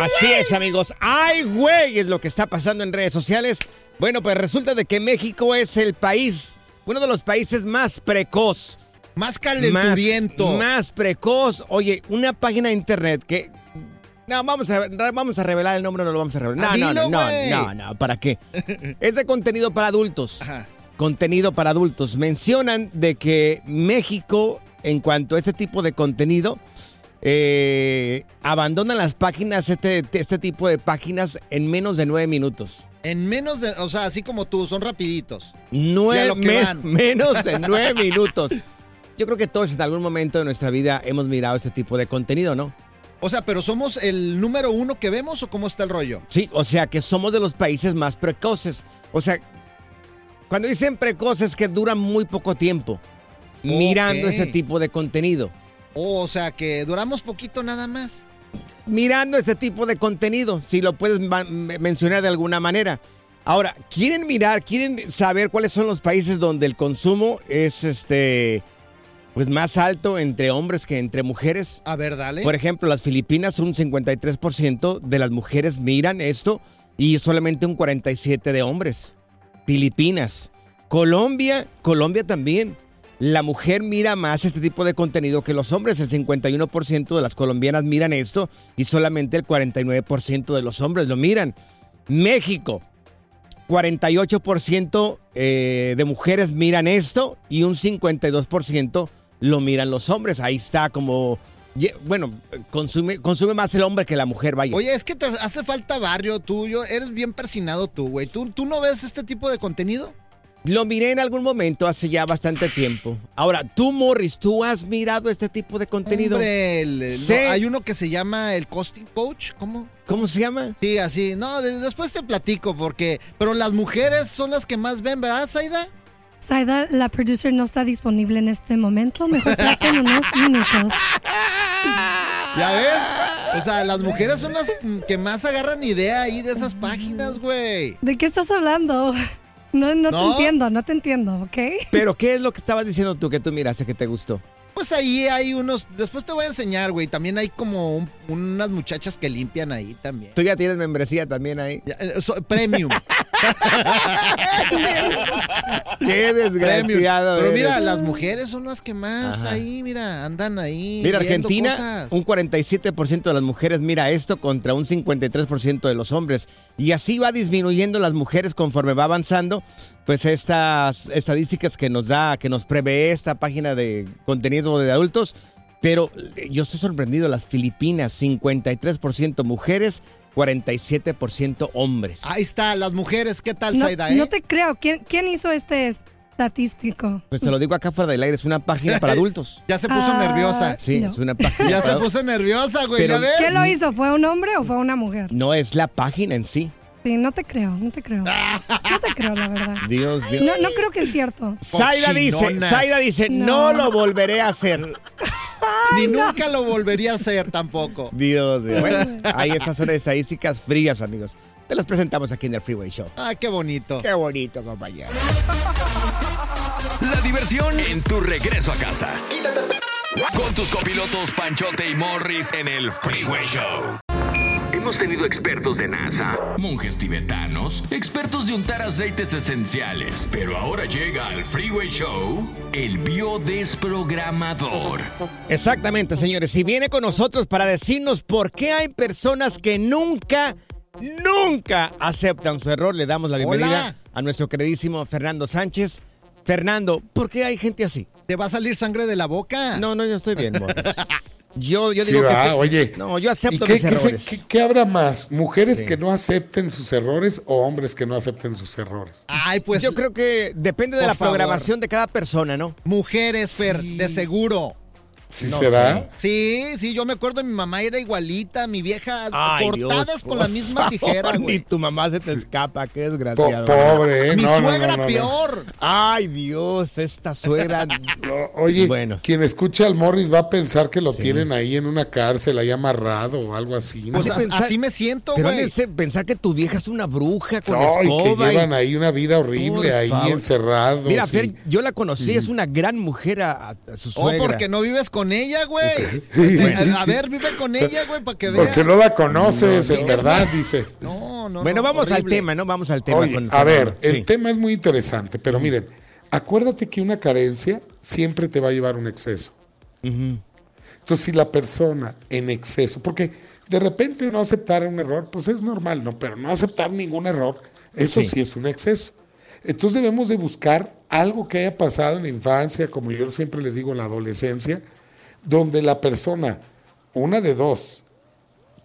Así es, amigos. ¡Ay, güey! Es lo que está pasando en redes sociales. Bueno, pues resulta de que México es el país, uno de los países más precoz. Más calenturiento. Más, más precoz. Oye, una página de internet que... No, vamos a, vamos a revelar el nombre, no lo vamos a revelar. No, Ah, no, dilo, no, güey. no, no, ¿para qué? es de contenido para adultos. Ajá. Contenido para adultos. Mencionan de que México, en cuanto a este tipo de contenido, eh, abandonan las páginas, este, este tipo de páginas, en menos de nueve minutos. En menos de, o sea, así como tú, son rapiditos. Nueve, me- menos de nueve minutos. Yo creo que todos en algún momento de nuestra vida hemos mirado este tipo de contenido, ¿no? O sea, pero somos el número uno que vemos o cómo está el rollo? Sí, o sea que somos de los países más precoces. O sea, cuando dicen precoces que duran muy poco tiempo mirando este tipo de contenido. O sea, que duramos poquito nada más. Mirando este tipo de contenido, si lo puedes mencionar de alguna manera. Ahora, ¿quieren mirar, quieren saber cuáles son los países donde el consumo es este pues más alto entre hombres que entre mujeres? A ver, dale. Por ejemplo, las Filipinas, un 53% de las mujeres miran esto y solamente un 47% de hombres. Filipinas. Colombia, Colombia también. La mujer mira más este tipo de contenido que los hombres. El 51% de las colombianas miran esto y solamente el 49% de los hombres lo miran. México, 48% eh, de mujeres miran esto y un 52% lo miran los hombres. Ahí está como... Bueno, consume, consume más el hombre que la mujer, vaya. Oye, es que te hace falta barrio tuyo. Eres bien persinado tú, güey. ¿Tú, ¿Tú no ves este tipo de contenido? Lo miré en algún momento hace ya bastante tiempo. Ahora, tú, Morris, ¿tú has mirado este tipo de contenido? Hombre, el- el- no, hay uno que se llama el Costing Coach. ¿Cómo? ¿Cómo se llama? Sí, así. No, de- después te platico porque... Pero las mujeres son las que más ven, ¿verdad, Saida? Saida, la producer no está disponible en este momento. Mejor traten unos minutos. ¿Ya ves? O sea, las mujeres son las que más agarran idea ahí de esas páginas, güey. ¿De qué estás hablando? No, no, ¿No? te entiendo, no te entiendo, ¿ok? Pero, ¿qué es lo que estabas diciendo tú que tú miraste que te gustó? Pues ahí hay unos, después te voy a enseñar, güey. También hay como un- unas muchachas que limpian ahí también. Tú ya tienes membresía también ahí. Ya, eh, so- premium. Qué desgraciado. Pero eres. mira, las mujeres son las que más Ajá. ahí, mira, andan ahí. Mira, Argentina, cosas. un 47% de las mujeres mira esto contra un 53% de los hombres. Y así va disminuyendo las mujeres conforme va avanzando. Pues estas estadísticas que nos da, que nos prevé esta página de contenido de adultos. Pero eh, yo estoy sorprendido, las Filipinas, 53% mujeres, 47% hombres. Ahí está, las mujeres, ¿qué tal, No, Saida? eh? no te creo. ¿Quién, quién hizo este estatístico? Pues te lo digo acá fuera del aire, es una página para adultos. Ya se puso Ah, nerviosa. Sí, No. es una página. Ya se puso nerviosa, güey, Pero- ¿ya ves? ¿Quién lo hizo? ¿Fue un hombre o fue una mujer? No es la página en sí. Sí, no te creo, no te creo. No te creo, la verdad. Dios, Dios. No, no creo que es cierto. Zaida dice. Zaida dice, No. no. lo volveré a hacer. Ni nunca lo volvería a hacer tampoco. Dios mío. Bueno, ahí esas son estadísticas frías, amigos. Te las presentamos aquí en el Freeway Show. Ah, qué bonito. Qué bonito, compañero. La diversión en tu regreso a casa. Con tus copilotos Panchote y Morris en el Freeway Show. Hemos tenido expertos de NASA, monjes tibetanos, expertos de untar aceites esenciales, pero ahora llega al Freeway Show el biodesprogramador. Exactamente, señores. Y viene con nosotros para decirnos por qué hay personas que nunca, nunca aceptan su error. Le damos la bienvenida Hola. a nuestro queridísimo Fernando Sánchez. Fernando, ¿por qué hay gente así? ¿Te va a salir sangre de la boca? No, no, yo estoy bien, Morris. Yo, yo Sí, digo que, va, que- oye. No, yo ¿Y acepto qué, mis qué errores. qué- qué habrá más? ¿Mujeres Sí. que no acepten sus errores o hombres que no acepten sus errores? Ay, pues yo creo que depende de la favor. programación de cada persona, ¿no? mujeres, Fer, de seguro. ¿Sí No será? Sí, sí, yo me acuerdo, mi mamá era igualita, mi vieja, Ay, cortadas Dios, con la misma tijera, güey. tu mamá se te escapa, qué Po- desgraciado. pobre, ¿eh? Mi No, suegra no, peor. Ay, Dios, esta suegra. O- Oye, Bueno. quien escucha al Morris va a pensar que lo tienen ahí en una cárcel, ahí amarrado o algo así. ¿no? Pues pensar- así me siento, Pero güey. ser- pensar que tu vieja es una bruja con No, y que escoba. y- llevan ahí una vida horrible, Por ahí favor. encerrados. Mira, y- Fer, yo la conocí, es una gran mujer a, su Oh, suegra. porque no vives con ella, güey. A, a ver, vive con ella, güey, para que veas. Porque no la conoces, No, en verdad, dice. No, no, Bueno, no, vamos al tema, ¿no? Vamos al tema. Oye, con a ver, el Sí. tema es muy interesante, pero miren, acuérdate que una carencia siempre te va a llevar a un exceso. Entonces, si la persona en exceso, porque de repente no aceptar un error, pues es normal, ¿no? Pero no aceptar ningún error, eso Sí. sí, es un exceso. Entonces debemos de buscar algo que haya pasado en la infancia, como yo siempre les digo, en la adolescencia, donde la persona, una de dos,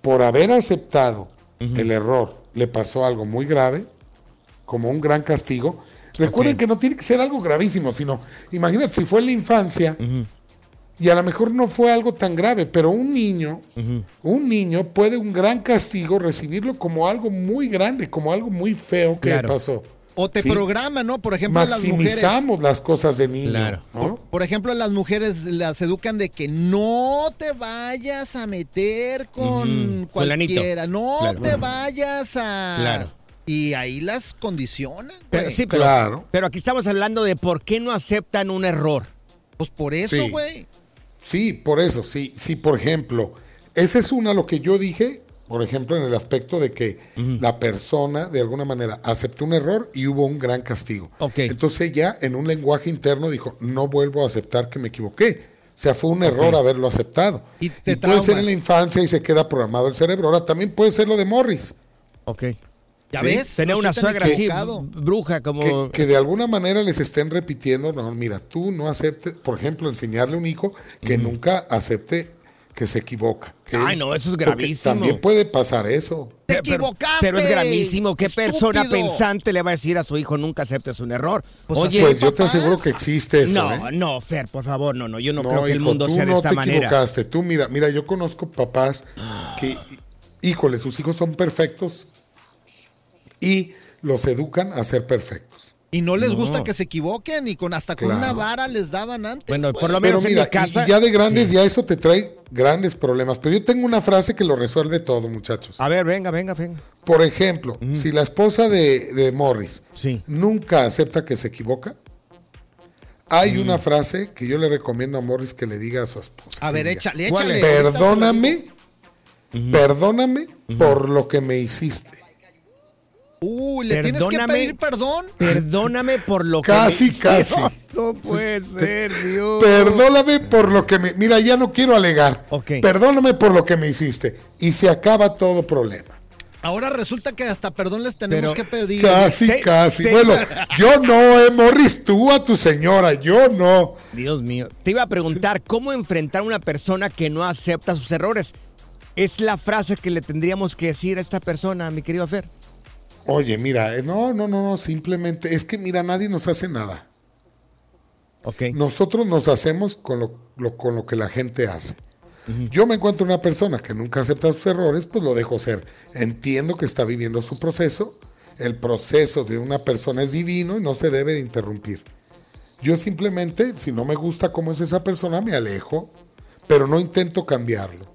por haber aceptado el error, le pasó algo muy grave, como un gran castigo. Recuerden que no tiene que ser algo gravísimo, sino, imagínate, si fue en la infancia, y a lo mejor no fue algo tan grave, pero un niño, un niño puede un gran castigo recibirlo como algo muy grande, como algo muy feo que Claro. pasó. O te Sí. programa, ¿no? Por ejemplo, las mujeres. Maximizamos las cosas de niño. Claro. ¿no? Por ejemplo, las mujeres las educan de que no te vayas a meter con cualquiera, no Claro. te vayas a... Claro. Y ahí las condicionan, Pero, sí, pero, Claro. pero aquí estamos hablando de por qué no aceptan un error. Pues por eso, Sí. güey. Sí, por eso, sí, sí, por ejemplo, esa es una lo que yo dije, por ejemplo, en el aspecto de que la persona de alguna manera aceptó un error y hubo un gran castigo. Ok. Entonces ella en un lenguaje interno dijo, no vuelvo a aceptar que me equivoqué. O sea, fue un error haberlo aceptado. Y te puede ser en la infancia y se queda programado el cerebro. Ahora también puede ser lo de Morris, Ok. ¿Ya Sí. ves? Tener No una suegra así, bruja, como... que, que de alguna manera les estén repitiendo, no, mira, tú no aceptes, por ejemplo, enseñarle a un hijo que nunca acepte que se equivoca. Ay, no, eso es porque gravísimo. También puede pasar eso. ¡Te equivocaste! Pero es gravísimo. ¿Qué persona pensante le va a decir a su hijo nunca aceptes un error? Pues Oye, pues yo te aseguro que existe eso. no, ¿eh? no, Fer, por favor, no, no. Yo no, No, creo que el mundo sea de no esta te manera. equivocaste. Tú mira, mira, yo conozco papás que, híjole, sus hijos son perfectos y los educan a ser perfectos. Y no les No. gusta que se equivoquen y con hasta con Claro. una vara les daban antes. Bueno, por lo Pero menos en mi casa. y, ya de grandes ya eso te trae grandes problemas. Pero yo tengo una frase que lo resuelve todo, muchachos. A ver, venga, venga, venga. Por ejemplo, si la esposa de, de Morris Sí. nunca acepta que se equivoca, Hay una frase que yo le recomiendo a Morris que le diga a su esposa. A ver, diga, échale, ¿Cuál échale. Perdóname, perdóname por lo que me hiciste. Uy, le tienes que Perdóname. pedir perdón. Perdóname por lo que. Casi, me- casi. Dios, no puede ser, Dios. Perdóname por lo que me... Mira, ya no quiero alegar. Ok. Perdóname por lo que me hiciste. Y se acaba todo problema. Ahora resulta que hasta perdón les tenemos Pero- que pedir. Casi, Te- casi. te- Bueno, yo no, eh, Morris, tú a tu señora, yo no. Dios mío. Te iba a preguntar cómo enfrentar a una persona que no acepta sus errores. Es la frase que le tendríamos que decir a esta persona, mi querido Fer. Oye, mira, eh, no, no, no, no, simplemente es que, mira, nadie nos hace nada. Ok. Nosotros nos hacemos con lo, lo- con lo que la gente hace. Yo me encuentro una persona que nunca acepta sus errores, pues lo dejo ser. Entiendo que está viviendo su proceso. El proceso de una persona es divino y no se debe de interrumpir. Yo simplemente, si no me gusta cómo es esa persona, me alejo, pero no intento cambiarlo.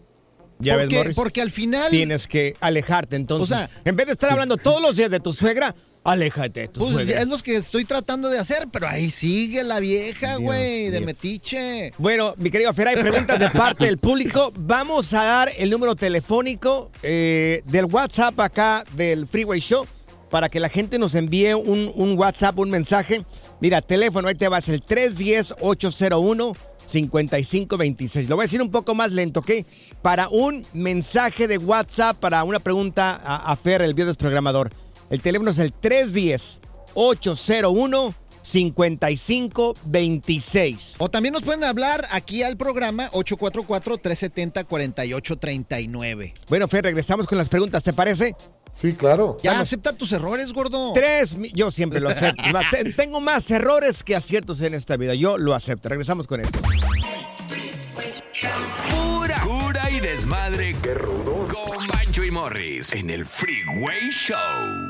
Ya ves, porque, Morris. porque al final. Tienes que alejarte. Entonces, O sea- en vez de estar hablando todos los días de tu suegra, aléjate de tu Pues suegra. es lo que estoy tratando de hacer, pero ahí sigue la vieja, güey, de metiche. Bueno, mi querido Fer, hay preguntas de parte del público. Vamos a dar el número telefónico eh, del WhatsApp acá del Freeway Show para que la gente nos envíe un, un WhatsApp, un mensaje. Mira, teléfono, ahí te vas, el 310-801-5526. Lo voy a decir un poco más lento, ¿ok? Para un mensaje de WhatsApp, para una pregunta a, a Fer, el biodesprogramador. El teléfono es el 310-801 5526. O también nos pueden hablar aquí al programa 844-370-4839. Bueno, Fer, regresamos con las preguntas, ¿te parece? Sí, claro. Ya acepta tus errores, gordo. Tres, yo siempre lo acepto. Tengo más errores que aciertos en esta vida. Yo lo acepto. Regresamos con esto. Pura cura y desmadre. Qué rudos. Con Bancho y Morris en el Freeway Show.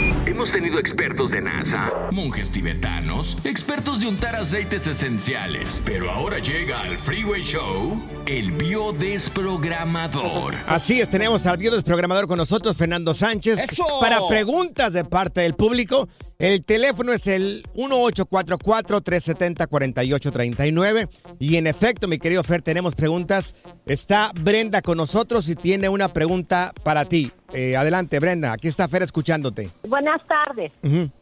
Hemos tenido expertos de NASA, monjes tibetanos, expertos de untar aceites esenciales. Pero ahora llega al Freeway Show el biodesprogramador. Así es, tenemos al biodesprogramador con nosotros, Fernando Sánchez. ¡Eso! Para preguntas de parte del público, el teléfono es el 1844-370-4839. Y en efecto, mi querido Fer, tenemos preguntas. Está Brenda con nosotros y tiene una pregunta para ti. Eh, adelante, Brenda. Aquí está Fer escuchándote. Buenas tardes.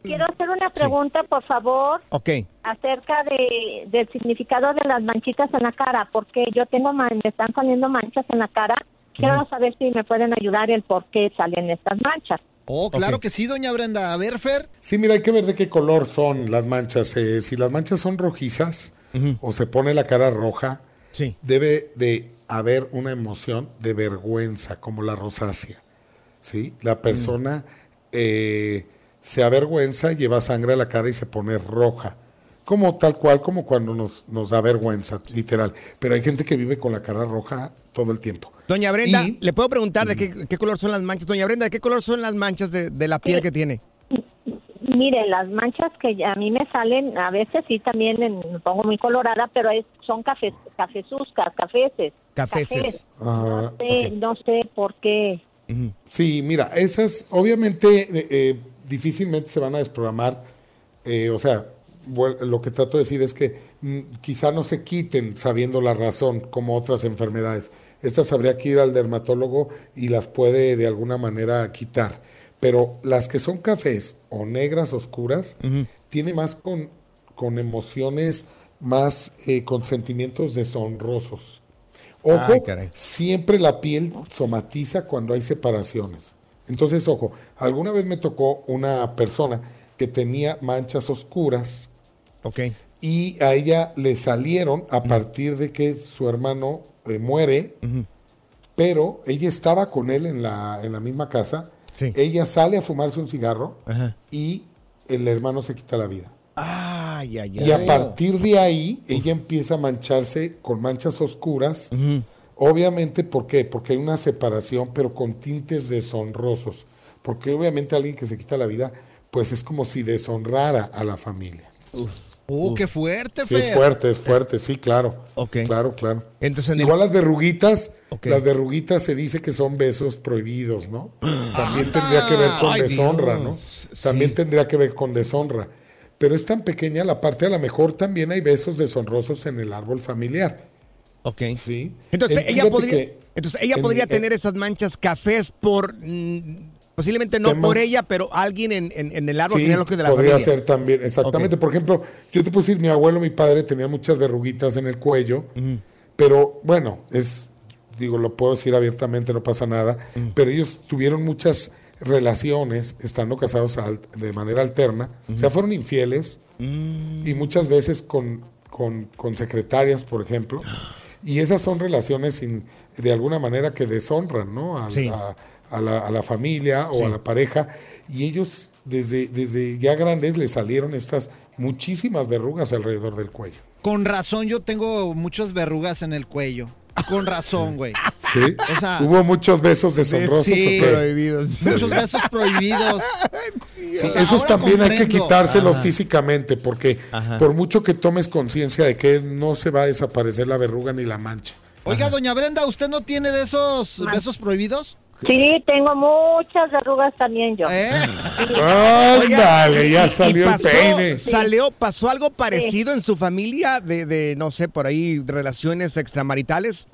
Quiero hacer una pregunta, por favor, Ok. acerca de, del significado de las manchitas en la cara, porque yo tengo, man- me están saliendo manchas en la cara. Quiero saber si me pueden ayudar el por qué salen estas manchas. Oh, claro que sí, doña Brenda. A ver, Fer. Sí, mira, hay que ver de qué color son las manchas. Eh, si las manchas son rojizas o se pone la cara roja, Sí. debe de haber una emoción de vergüenza, como la rosácea. ¿Sí? La persona eh, se avergüenza, lleva sangre a la cara y se pone roja. Como tal cual, como cuando nos, nos da vergüenza, literal. Pero hay gente que vive con la cara roja todo el tiempo. Doña Brenda, ¿le puedo preguntar de qué, qué color son las manchas? Doña Brenda, ¿de qué color son las manchas de, de la piel que tiene? Mire, las manchas que a mí me salen, a veces sí también en- me pongo muy colorada, pero es, son café, cafezuscas, cafeces. Cafeces. cafés. Ah, no, sé, no sé por qué. Sí, mira, esas obviamente eh, eh, difícilmente se van a desprogramar. eh, o sea, lo que trato de decir es que mm, quizá no se quiten sabiendo la razón como otras enfermedades. Estas habría que ir al dermatólogo y las puede de alguna manera quitar. Pero las que son cafés o negras oscuras, tiene más con, con emociones, más eh, con sentimientos deshonrosos. Ojo, Ay, siempre la piel somatiza cuando hay separaciones. Entonces, ojo, alguna vez me tocó una persona que tenía manchas oscuras Ok. y a ella le salieron a partir de que su hermano eh, muere, pero ella estaba con él en la, en la misma casa. Ella sale a fumarse un cigarro Ajá. y el hermano se quita la vida. Ay, ay, ay. Y a partir de ahí, ella empieza a mancharse con manchas oscuras. Obviamente, ¿por qué? Porque hay una separación, pero con tintes deshonrosos. Porque obviamente alguien que se quita la vida, pues es como si deshonrara a la familia. Uh, qué fuerte, Sí, es fuerte, es fuerte, sí, claro. Claro, claro. Entonces, el- Igual las verruguitas, Ok. las verruguitas se dice que son besos prohibidos, ¿no? También tendría que ver con Ay, deshonra, Dios. ¿no? También tendría que ver con deshonra. Pero es tan pequeña la parte, a lo mejor también hay besos deshonrosos en el árbol familiar. Ok. Sí. Entonces, Eh, ella podría, entonces ella en- podría eh, tener esas manchas cafés por, mm, posiblemente no Temas- por ella, pero alguien en, en- el árbol Sí, genealógico de la podría familia. ser también, exactamente. Por ejemplo, yo te puedo decir, mi abuelo, mi padre tenía muchas verruguitas en el cuello, pero bueno, es, digo, lo puedo decir abiertamente, no pasa nada, pero ellos tuvieron muchas relaciones estando casados de manera alterna, o sea, fueron infieles y muchas veces con, con, con secretarias, por ejemplo, y esas son relaciones sin- de alguna manera que deshonran, ¿no? A, Sí. a- a la, a la familia o Sí. a la pareja, y ellos desde, desde ya grandes les salieron estas muchísimas verrugas alrededor del cuello. Con razón yo tengo muchas verrugas en el cuello. Con razón, güey. ¿Sí? O sea, Hubo muchos besos deshonrosos. sí. Prohibidos. Muchos besos prohibidos. Sí, O sea, esos también hay que quitárselos Ajá. físicamente, porque por mucho que tomes conciencia de que no se va a desaparecer la verruga ni la mancha. Oiga, doña Brenda, ¿usted no tiene de esos besos prohibidos? Sí, tengo muchas verrugas también yo. ¿Eh? Ándale, ya ¿Y- y salió el pasó- peine. Salió, ¿Pasó algo parecido en su familia de, de, no sé, por ahí, relaciones extramaritales?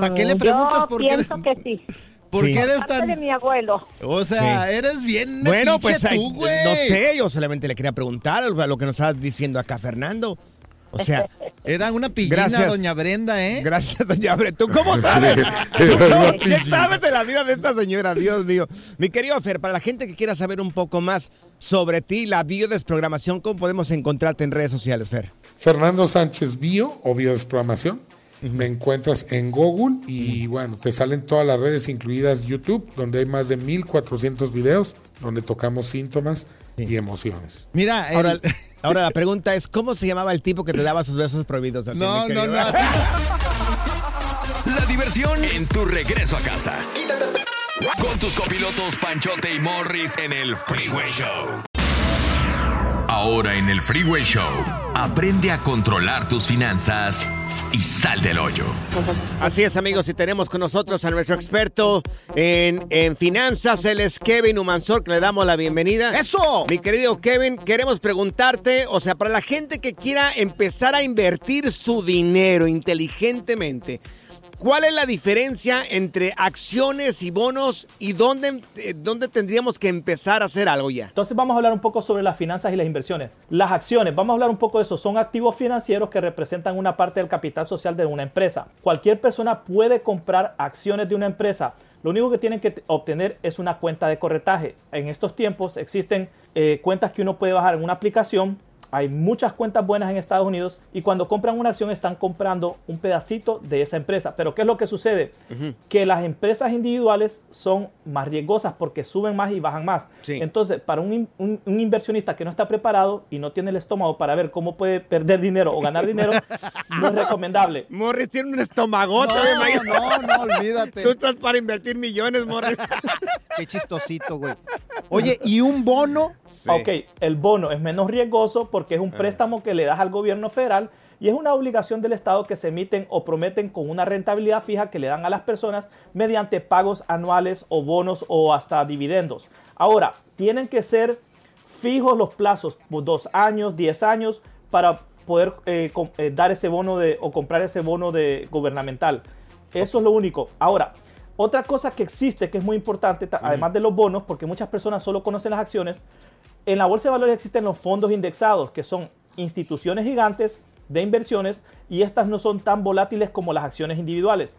¿Para qué le preguntas Mm, Yo por qué? pienso que sí. ¿Por Sí. qué eres tan...? de mi abuelo. O sea, Sí. eres bien Bueno, pues tú, no sé, yo solamente le quería preguntar a lo que nos estás diciendo acá, Fernando. O sea, Era una pillina, Gracias. doña Brenda, ¿eh? gracias, doña Bre. ¿Tú cómo sabes? ¿Tú Era cómo- una ¿Qué sabes de la vida de esta señora? Dios mío. Mi querido Fer, para la gente que quiera saber un poco más sobre ti, la biodesprogramación, ¿cómo podemos encontrarte en redes sociales, Fer? Fernando Sánchez Bio o Biodesprogramación. Me encuentras en Google y bueno, te salen todas las redes, incluidas YouTube, donde hay más de 1400 videos donde tocamos síntomas y emociones. Mira, el- Ahora, la pregunta es, ¿cómo se llamaba el tipo que te daba sus besos prohibidos? ti, No, no, no. La diversión en tu regreso a casa. Con tus copilotos Panchote y Morris en el Freeway Show. Ahora en el Freeway Show, aprende a controlar tus finanzas y sal del hoyo. Así es, amigos, y tenemos con nosotros a nuestro experto en, en finanzas, él es Kevin Humansor, que le damos la bienvenida. ¡Eso! Mi querido Kevin, queremos preguntarte, o sea, para la gente que quiera empezar a invertir su dinero inteligentemente, ¿cuál es la diferencia entre acciones y bonos y dónde, eh, dónde tendríamos que empezar a hacer algo ya? Entonces vamos a hablar un poco sobre las finanzas y las inversiones. Las acciones, vamos a hablar un poco de eso. Son activos financieros que representan una parte del capital social de una empresa. Cualquier persona puede comprar acciones de una empresa. Lo único que tienen que obtener es una cuenta de corretaje. En estos tiempos existen eh, cuentas que uno puede bajar en una aplicación Hay muchas cuentas buenas en Estados Unidos y cuando compran una acción están comprando un pedacito de esa empresa. Pero ¿qué es lo que sucede? Que las empresas individuales son más riesgosas porque suben más y bajan más. Entonces, para un, in- un- un inversionista que no está preparado y no tiene el estómago para ver cómo puede perder dinero o ganar dinero, no es recomendable. Morris tiene un estomagote. No, no, no, olvídate. Tú estás para invertir millones, Morris. Qué chistosito, güey. Oye, ¿y un bono? Ok, el bono es menos riesgoso porque es Ah. un préstamo que le das al gobierno federal y es una obligación del Estado que se emiten o prometen con una rentabilidad fija que le dan a las personas mediante pagos anuales o bonos o hasta dividendos. Ahora, tienen que ser fijos los plazos, por dos años, diez años, para poder eh, eh, dar ese bono de, o comprar ese bono de gubernamental. Eso es lo único. Ahora, otra cosa que existe que es muy importante, ta- además de los bonos, porque muchas personas solo conocen las acciones, en la bolsa de valores existen los fondos indexados, que son instituciones gigantes de inversiones y estas no son tan volátiles como las acciones individuales.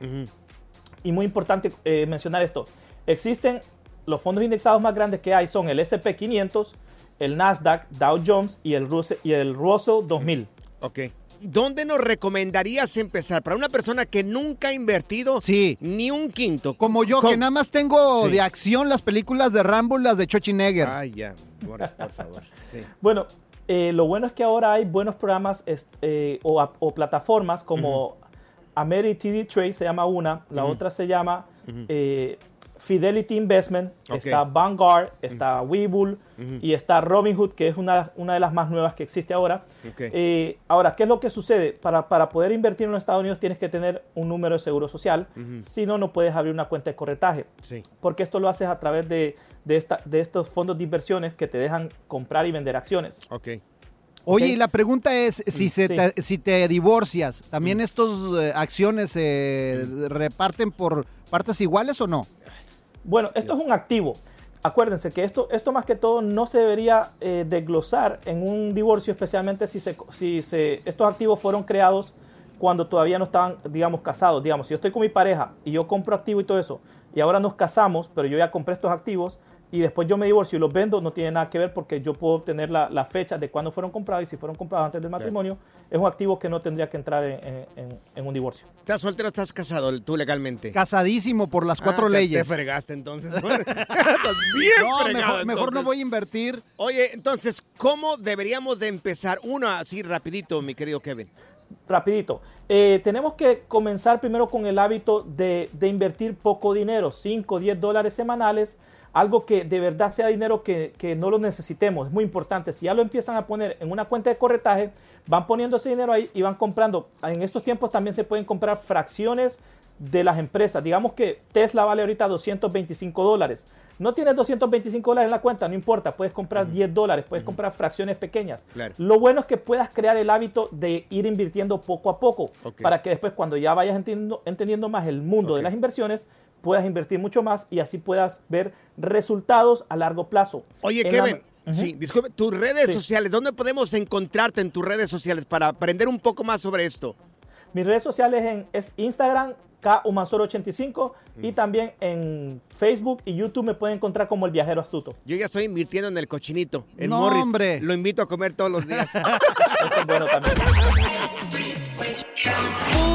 Y muy importante eh, mencionar esto. Existen los fondos indexados más grandes que hay son el S&P 500, el Nasdaq, Dow Jones y el Russell, y el Russell 2000. Ok. ¿Dónde nos recomendarías empezar? Para una persona que nunca ha invertido ni un quinto. Como yo, que nada más tengo Sí. de acción las películas de Rambo, las de Schwarzenegger. Ay, ya, Morris, por favor. Sí. Bueno, eh, lo bueno es que ahora hay buenos programas eh, o, plataformas como Amerity TD Trade, se llama una, la otra se llama eh, Fidelity Investment, está Vanguard, está Webull y está Robinhood, que es una, una de las más nuevas que existe ahora. Eh, ahora, ¿qué es lo que sucede? Para, para poder invertir en los Estados Unidos tienes que tener un número de seguro social, si no, no puedes abrir una cuenta de corretaje Sí. porque esto lo haces a través de, de, esta, de estos fondos de inversiones que te dejan comprar y vender acciones. Ok. Oye, y la pregunta es, si, Mm, se sí. te, si te divorcias, ¿también estos eh, acciones se reparten por partes iguales o no? Bueno, esto es un activo. Acuérdense que esto, esto más que todo no se debería eh, desglosar en un divorcio, especialmente si, se, si se, estos activos fueron creados cuando todavía no estaban, digamos, casados. Digamos, si yo estoy con mi pareja y yo compro activo y todo eso, y ahora nos casamos, pero yo ya compré estos activos y después yo me divorcio y los vendo, no tiene nada que ver porque yo puedo obtener la, la fecha de cuándo fueron comprados y si fueron comprados antes del matrimonio, es un activo que no tendría que entrar en, en- en- en un divorcio. ¿Estás soltero o estás casado tú legalmente? Casadísimo por las cuatro Ah, te- leyes. Te fregaste entonces. Estás bien No, fregado, mejor, mejor no voy a invertir. Oye, entonces, ¿cómo deberíamos de empezar? Uno así rapidito, mi querido Kevin. Rapidito. Eh, tenemos que comenzar primero con el hábito de, de invertir poco dinero, 5, 10 dólares semanales, algo que de verdad sea dinero que, que no lo necesitemos. Es muy importante. Si ya lo empiezan a poner en una cuenta de corretaje, van poniendo ese dinero ahí y van comprando. En estos tiempos también se pueden comprar fracciones de las empresas. Digamos que Tesla vale ahorita 225 dólares. No tienes 225 dólares en la cuenta, no importa, puedes comprar 10 dólares, puedes comprar fracciones pequeñas. Claro. Lo bueno es que puedas crear el hábito de ir invirtiendo poco a poco para que después cuando ya vayas entendiendo, entendiendo más el mundo de las inversiones, puedas invertir mucho más y así puedas ver resultados a largo plazo. Oye, En la- Kevin, sí, disculpe, tus redes Sí. sociales, ¿dónde podemos encontrarte en tus redes sociales para aprender un poco más sobre esto? Mis redes sociales en, es Instagram, KUmansor85 y también en Facebook y YouTube me pueden encontrar como El Viajero Astuto. Yo ya estoy invirtiendo en el cochinito, en No, Morris. hombre. Lo invito a comer todos los días. Eso es bueno también.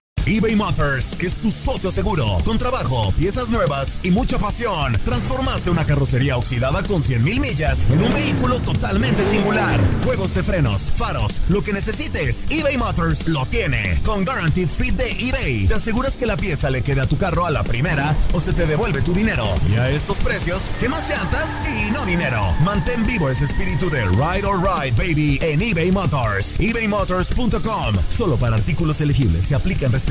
eBay Motors es tu socio seguro. Con trabajo, piezas nuevas y mucha pasión, transformaste una carrocería oxidada con 100 mil millas en un vehículo totalmente singular. Juegos de frenos, faros, lo que necesites, eBay Motors lo tiene. Con Guaranteed Fit de eBay, te aseguras que la pieza le quede a tu carro a la primera o se te devuelve tu dinero. Y a estos precios, ¿qué más llantas y no dinero? Mantén vivo ese espíritu de Ride or Ride, baby, en eBay Motors. ebaymotors.com. Solo para artículos elegibles se aplican restricciones.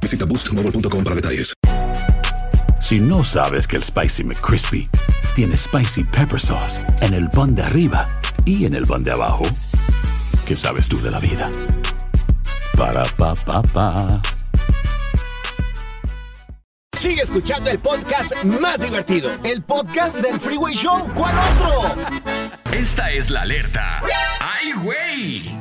Visita boostmobile.com para detalles. Si no sabes que el Spicy McCrispy tiene Spicy Pepper Sauce en el pan de arriba y en el pan de abajo. ¿Qué sabes tú de la vida? Para, pa, pa, pa. Sigue escuchando el podcast más divertido. El podcast del Freeway Show. ¿Cuál otro? Esta es la alerta. ¡Ay, güey!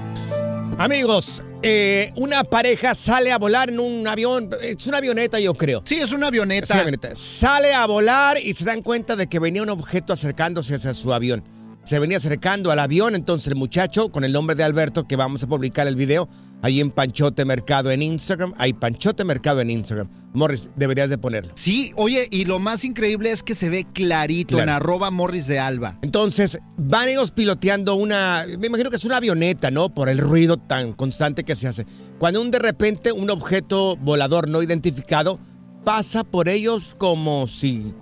Amigos, eh, una pareja sale a volar en un avión. Es una avioneta, yo creo. Sí, es una avioneta. Es una avioneta. Sale a volar y se dan cuenta de que venía un objeto acercándose hacia su avión. Se venía acercando al avión, entonces el muchacho, con el nombre de Alberto, que vamos a publicar el video ahí en Panchote Mercado en Instagram. Hay Panchote Mercado en Instagram. Morris, deberías de ponerlo. Sí, oye, y lo más increíble es que se ve clarito en arroba Morris de Alba. Entonces, van ellos piloteando una, me imagino que es una avioneta, ¿no? Por el ruido tan constante que se hace. Cuando un de repente un objeto volador no identificado pasa por ellos como si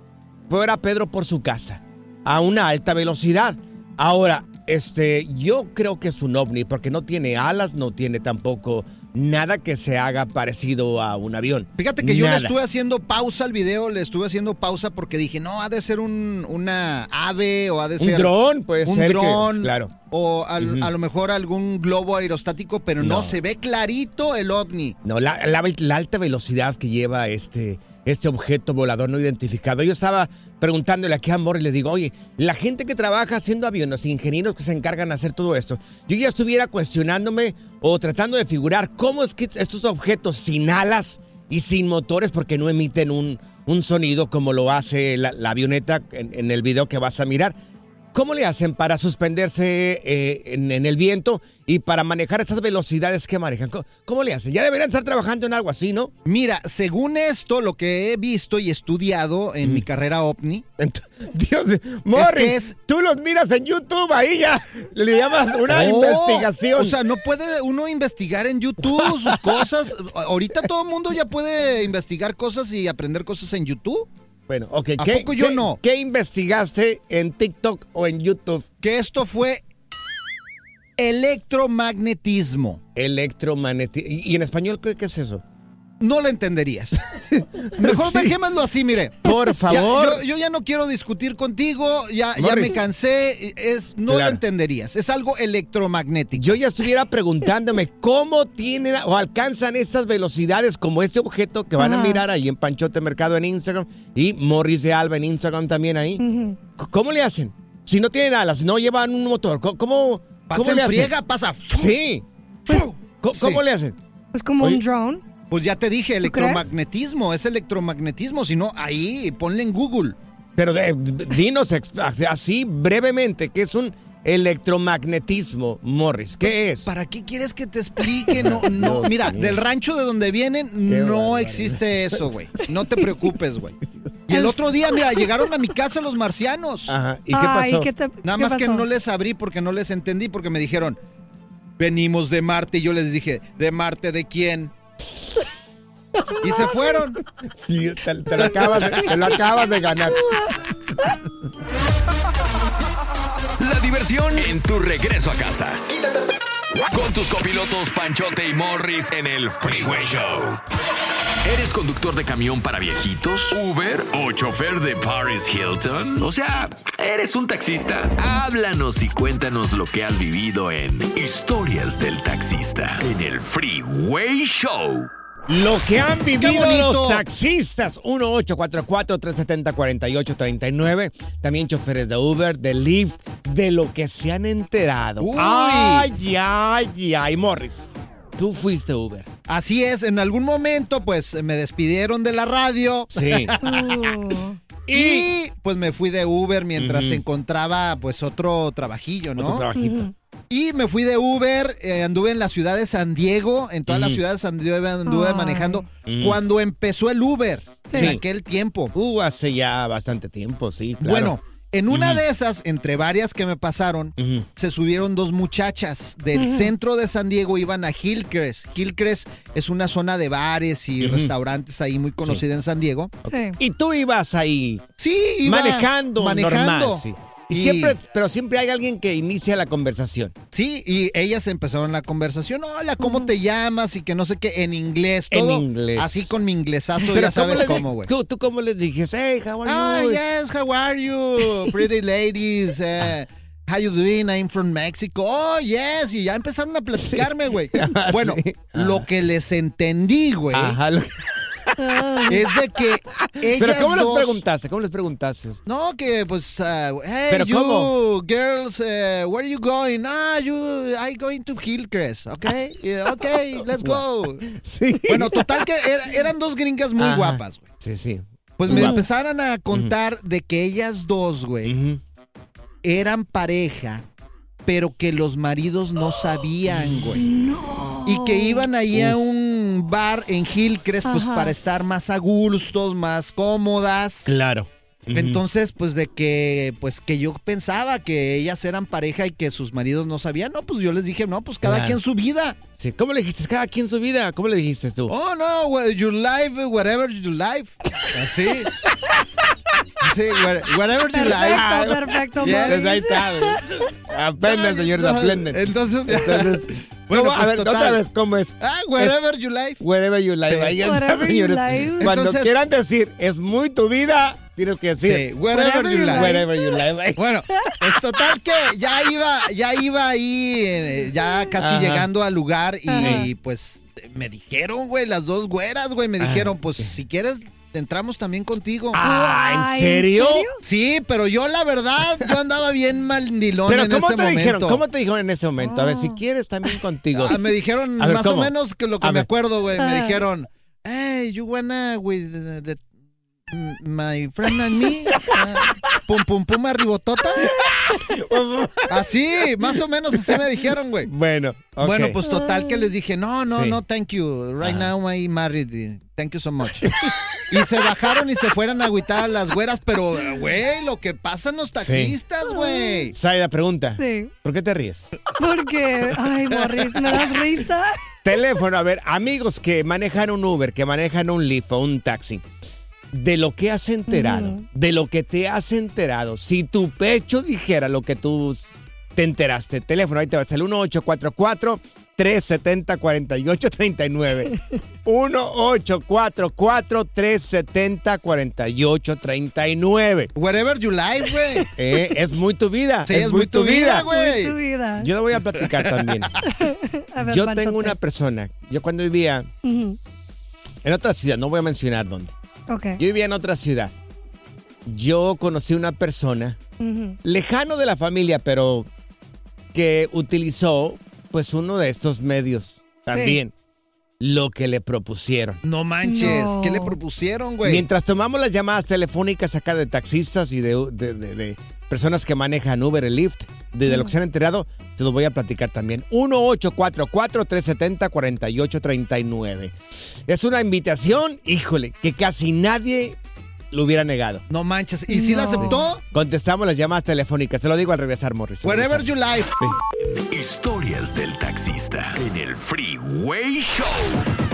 fuera Pedro por su casa, a una alta velocidad. Ahora, este, yo creo que es un ovni porque no tiene alas, no tiene tampoco nada que se haga parecido a un avión. Fíjate que yo le estuve haciendo pausa al video, le estuve haciendo pausa porque dije, no, ha de ser un, una ave o ha de Un ser... dron, puede un ser que- dron, claro. O al- a lo mejor algún globo aerostático, pero no, No. se ve clarito el ovni. No, la, la- la alta velocidad que lleva este, este objeto volador no identificado. Yo estaba preguntándole aquí a Amor y le digo, oye, la gente que trabaja haciendo aviones, ingenieros que se encargan de hacer todo esto, yo ya estuviera cuestionándome o tratando de figurar cómo es que estos objetos sin alas y sin motores, porque no emiten un, un sonido como lo hace la, avioneta en el video que vas a mirar. ¿Cómo le hacen para suspenderse eh, en, en el viento y para manejar estas velocidades que manejan? ¿Cómo, cómo le hacen? Ya deberían estar trabajando en algo así, ¿no? Mira, según esto, lo que he visto y estudiado en mi carrera OVNI... Dios mío, Morris, es tú los miras en YouTube, ahí ya le llamas una Oh, investigación. O sea, no puede uno investigar en YouTube sus cosas. Ahorita todo el mundo ya puede investigar cosas y aprender cosas en YouTube. Bueno, ok. ¿A ¿qué- poco yo qué- no? ¿Qué investigaste en TikTok o en YouTube? Que esto fue electromagnetismo. Electromagnetismo. ¿Y y en español qué, qué es eso? No lo entenderías. Mejor Sí. dejémoslo así, mire. Por Ya, favor. yo, yo ya no quiero discutir contigo, ya, ya me cansé, es, no lo Claro. entenderías. Es algo electromagnético. Yo ya estuviera preguntándome cómo tienen o alcanzan estas velocidades como este objeto que van a mirar ahí en Panchote Mercado en Instagram y Morris de Alba en Instagram también ahí. ¿Cómo le hacen? Si no tienen alas, no llevan un motor, ¿cómo, cómo, Pasa cómo le hacen? friega, pasa. Sí. ¿Cómo, Sí. le hacen? Es como Oye. un drone. Pues ya te dije, electromagnetismo, es electromagnetismo, si no, ahí ponle en Google. Pero de- de- dinos así brevemente, ¿qué es un electromagnetismo, Morris? ¿Qué es? ¿Para qué quieres que te explique? No, no, Dios mira, mío. del rancho de donde vienen Qué no barbaridad. existe eso, güey. No te preocupes, güey. Y el otro día, mira, llegaron a mi casa los marcianos. Ajá, ¿y qué Ay, pasó? ¿qué te- Nada qué más que no les abrí porque no les entendí, porque me dijeron, venimos de Marte. Y yo les dije, ¿de Marte de quién? Y se fueron. Te, te lo acabas de, te lo acabas de ganar. La diversión en tu regreso a casa. Con tus copilotos Panchote y Morris en el Freeway Show. ¿Eres conductor de camión para viejitos, Uber o chofer de Paris Hilton? O sea, ¿eres un taxista? Háblanos y cuéntanos lo que has vivido en Historias del Taxista en el Freeway Show. Lo que han vivido los taxistas. 1844-370-4839. También choferes de Uber, de Lyft, de lo que se han enterado. Uy. Ay, ay, ay, Morris. Tú fuiste Uber. Así es, en algún momento, pues me despidieron de la radio. Sí. Uh, Y pues me fui de Uber mientras encontraba pues otro trabajillo, ¿no? Otro trabajito. Y me fui de Uber, eh, anduve en la ciudad de San Diego, en todas las ciudades anduve, anduve Ay. manejando cuando empezó el Uber, Sí. en aquel tiempo. Uh, hace ya bastante tiempo, sí, claro. Bueno, en una de esas, entre varias que me pasaron, se subieron dos muchachas del centro de San Diego, iban a Hillcrest. Hillcrest es una zona de bares y restaurantes ahí muy conocida en San Diego. sí. Y tú ibas ahí Sí, iba manejando, manejando. normal, sí. Y, siempre, pero siempre hay alguien que inicia la conversación. Sí, y ellas empezaron la conversación. Hola, ¿cómo te llamas? Y que no sé qué, en inglés, En todo. inglés. Así con mi inglesazo, Pero ya sabes cómo, güey. ¿tú, tú cómo les dijiste? Hey, how are Ah, you? yes, how are you? Pretty ladies. eh, how you doing? I'm from Mexico. Oh, yes. Y ya empezaron a platicarme, güey. Ah, Bueno, sí. lo que les entendí, güey, Ajá, lo- es de que ellas Pero ¿cómo les preguntaste? ¿Cómo les preguntaste? No, que pues, uh, hey, ¿Pero you cómo? girls, uh, where are you going? Ah, you, I going to Hillcrest, okay? Yeah, okay, let's go. Sí. Bueno, total que era- eran dos gringas muy Ajá. guapas, güey. Sí, sí. Pues Muy me guapas. empezaron a contar de que ellas dos, güey, eran pareja, pero que los maridos no sabían, güey. Y que iban ahí a un bar en Hillcrest, pues Ajá. para estar más a gustos, más cómodas. Claro. Entonces, pues de que, pues que yo pensaba que ellas eran pareja y que sus maridos no sabían, no, pues yo les dije, no, pues cada Claro. quien su vida. Sí, ¿Cómo le dijiste? Cada quien su vida. ¿Cómo le dijiste tú? Oh, no, well, your life, whatever your life. Así. Sí, whatever your life. Perfecto, perfecto, Yeah. Pues ahí está. Aprenden, señores, aprenden. Entonces, Entonces, Bueno, ¿cómo? a pues, ver, total. otra vez, ¿cómo es? Ah, wherever you life. Wherever you live. Ahí está, you señores. live. Cuando Entonces- quieran decir, es muy tu vida, tienes que decir. Sí, wherever you live. Wherever you live. Bueno, es total que ya iba, ya iba ahí, eh, ya casi Ajá. llegando al lugar y, pues me dijeron, güey, las dos güeras, güey, me dijeron, pues si quieres entramos también contigo. Ah, ¿en serio? Sí, pero yo la verdad, yo andaba bien mandilón Pero en ¿cómo ese te momento. dijeron? ¿Cómo te dijeron en ese momento? A ver, si quieres también contigo. Ah, me dijeron ver, más ¿cómo? o menos que lo que A me ver. acuerdo, güey. Me Ah. dijeron, hey, you wanna with the, the- my friend and me? Ah, pum pum pum arribotota. Así, más o menos así me dijeron, güey. Bueno. Bueno, pues total que les dije, no, no, Sí. no, thank you. Right now I married. Thank you so much. y se bajaron y se fueron a agüitar a las güeras, pero, güey, lo que pasan los taxistas, güey. Saida, pregunta. Sí. ¿Por qué te ríes? Porque, ay, Morris, me das risa. Teléfono, a ver, amigos que manejan un Uber, que manejan un Lyft o un taxi. De lo que has enterado, de lo que te has enterado. Si tu pecho dijera lo que tú te enteraste. Teléfono, ahí te vas, el 1844 370 4839. 1844 370 4839. Whatever you like, güey. Eh, es muy tu vida. Sí, es muy tu vida, güey. Muy tu vida. Yo lo voy a platicar también. A ver, Yo Panchote. tengo una persona, yo cuando vivía en otra ciudad, no voy a mencionar dónde. Yo vivía en otra ciudad. Yo conocí una persona Ujú. lejano de la familia, pero que utilizó pues uno de estos medios también. Lo que le propusieron. No manches, No. ¿qué le propusieron, güey? Mientras tomamos las llamadas telefónicas acá de taxistas y de, de- de- de personas que manejan Uber y Lyft, de, de lo que se han enterado, te lo voy a platicar también. 1844-370-4839. Es una invitación, híjole, que casi nadie lo hubiera negado. No manches. ¿Y si la No. aceptó? Contestamos las llamadas telefónicas, te lo digo al regresar, Morris. Wherever you like. Sí. Historias del taxista en el Freeway Show.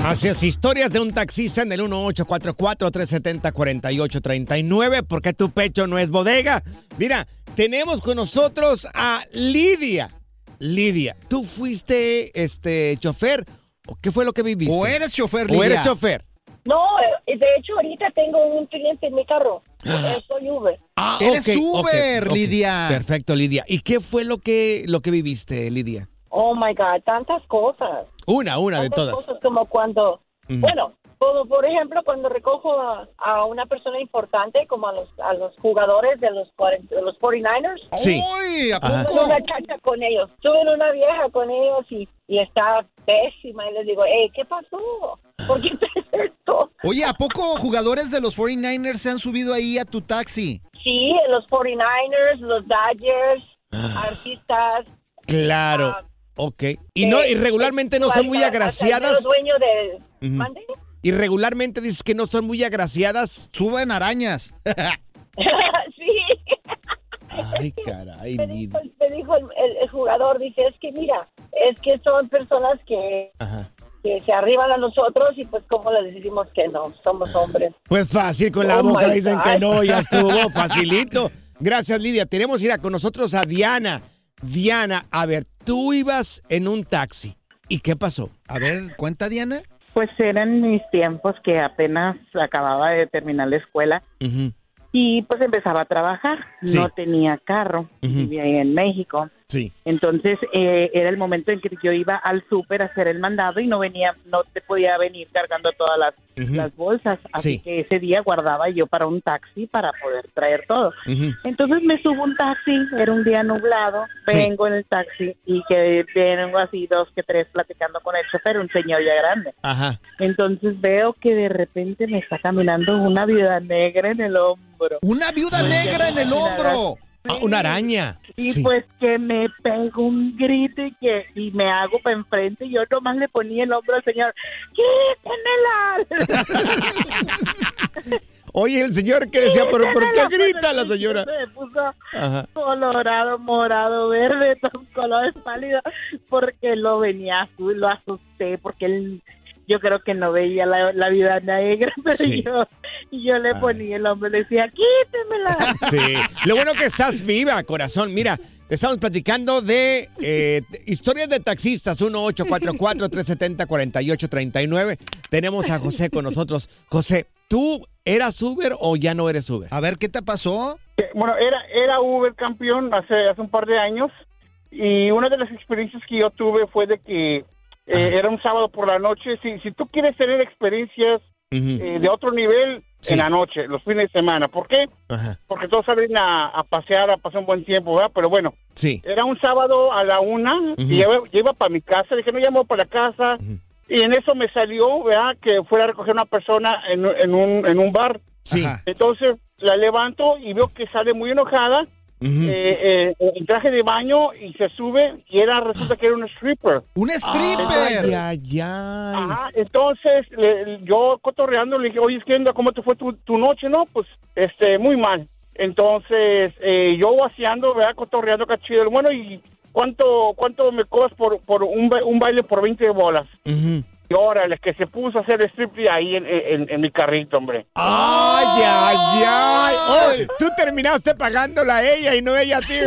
Así es, historias de un taxista en el 1844-370-4839, porque tu pecho no es bodega. Mira, tenemos con nosotros a Lidia. Lidia, ¿tú fuiste este chofer o qué fue lo que viviste? ¿O eres chofer, ¿O eres Lidia? chofer? No, eh, de hecho ahorita tengo un cliente en mi carro. Eh, Soy Uber. Ah, Eres ok, Uber, ok, ok. Lidia. Perfecto, Lidia. ¿Y qué fue lo que, lo que viviste, Lidia? Oh my God, tantas cosas. Una, una de Tantas todas. cosas como cuando, bueno, como por ejemplo cuando recojo a, a una persona importante como a los a los jugadores de los 40 de los 49ers. Sí. ¡Uy! ¿a poco? una chacha con ellos. Tuve una vieja con ellos y, y está pésima. Y les digo, hey, ¿qué pasó? ¿Por qué haces esto? Oye, ¿a poco jugadores de los 49ers se han subido ahí a tu taxi? Sí, los 49ers, los Dodgers, Ah. artistas. Claro. Ah, Ok. Y no, y regularmente no son muy agraciadas. dueño de... ¿Mande? Y regularmente dices que no son muy agraciadas. Suben arañas. sí. Ay, caray, Me dijo, me dijo el, el- el jugador, dice, es que mira, es que son personas que, Ajá. Que se arriban a nosotros y pues cómo les decimos que no, somos hombres. Pues fácil, con la Oh boca dicen que no, ya estuvo, facilito. Gracias, Lidia. Tenemos ir a con nosotros a Diana. Diana, a ver, tú ibas en un taxi. ¿Y qué pasó? A ver, cuenta Diana. Pues eran mis tiempos que apenas acababa de terminar la escuela y pues empezaba a trabajar. Sí. No tenía carro, vivía ahí en México. Sí. Entonces eh, era el momento en que yo iba al súper a hacer el mandado y no venía, no te podía venir cargando todas las, las bolsas. Así Sí. que ese día guardaba yo para un taxi para poder traer todo. Entonces me subo un taxi, era un día nublado, Sí. vengo en el taxi y que vengo así dos que tres platicando con el chofer, un señor ya grande. Ajá. Entonces veo que de repente me está caminando una viuda negra en el hombro. Una viuda negra en el hombro. Ah, una araña. Y Sí. pues que me pego un grito y que y me hago para enfrente y yo nomás le ponía el hombro al señor. ¡Quítenmela! Oye, el señor que decía, ¿por, ¿por qué grita la señora? Se puso Ajá. colorado, morado, verde, con colores pálidos, porque lo venía azul, lo asusté, porque él, yo creo que no veía la, la vida negra, pero Sí. yo, y yo le ponía el hombro, le decía, quítemela. Sí. Lo bueno que estás viva, corazón. Mira, te estamos platicando de eh, historias de taxistas. 1-844-370-4839. Tenemos a José con nosotros. José, ¿tú eras Uber o ya no eres Uber? A ver, ¿qué te pasó? Bueno, era, era Uber campeón hace, hace un par de años y una de las experiencias que yo tuve fue de que eh, era un sábado por la noche. Si, si tú quieres tener experiencias eh, de otro nivel en la noche, los fines de semana, ¿por qué? Ajá. Porque todos salen a, a pasear, a pasar un buen tiempo, ¿verdad? Pero bueno, Sí. era un sábado a la una y yo, yo iba para mi casa, dije, no llamo para la casa. Y en eso me salió, ¿verdad? Que fuera a recoger una persona en, en un, en un bar. Sí. Entonces la levanto y veo que sale muy enojada, eh, eh, en traje de baño y se sube y era resulta que era un stripper. ¡Un Ay, ay, ay. Ajá, entonces le- yo cotorreando le dije, oye, ¿qué onda? ¿Cómo te fue tu, tu noche? No, pues, este, muy mal. Entonces, eh, yo vaciando, ¿verdad? Cotorreando cachido. Bueno, ¿y cuánto, cuánto me cobras por, por un, ba- un baile por 20 bolas? Y órale, que se puso a hacer strip ahí en, en- en mi carrito, hombre. Ay, ay, ay. Oh, tú terminaste pagándola a ella y no ella a ti.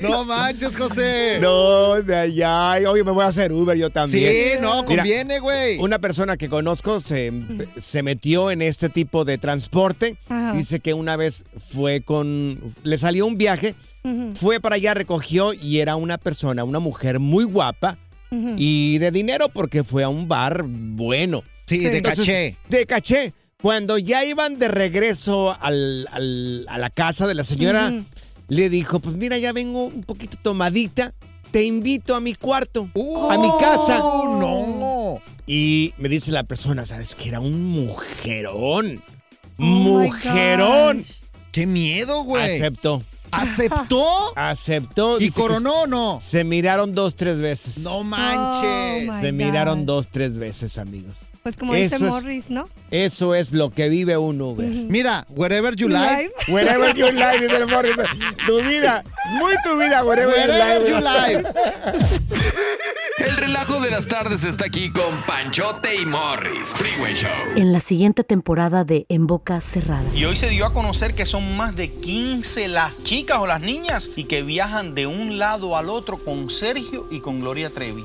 No manches, José. No, de allá. ay, Oye, me voy a hacer Uber yo también. Sí, no, conviene, güey. Una persona que conozco se, se metió en este tipo de transporte. Ajá. Dice que una vez fue con. Le salió un viaje, Fue para allá, recogió y era una persona, una mujer muy guapa y de dinero porque fue a un bar bueno. Sí, de caché. De caché. Cuando ya iban de regreso al- al- a la casa de la señora, le dijo, pues mira, ya vengo un poquito tomadita, te invito a mi cuarto, a mi casa. no! Y me dice la persona, ¿sabes que Era un mujerón. Oh mujerón. ¡Qué miedo, güey! Aceptó. ¿Aceptó? Aceptó. ¿Y Dice coronó o no? Se miraron dos, tres veces. No manches. Oh, Se God. miraron dos, tres veces, amigos. Pues como dice Eso es- Morris, ¿no? Eso es lo que vive un Uber. Mira, wherever you like. Wherever you like, dice el Morris. Tu vida, muy tu vida, wherever, Wherever you you like. El relajo de las tardes está aquí con Panchote y Morris. Freeway Show. En la siguiente temporada de En Boca Cerrada. Y hoy se dio a conocer que son más de 15 las chicas o las niñas y que viajan de un lado al otro con Sergio y con Gloria Trevi.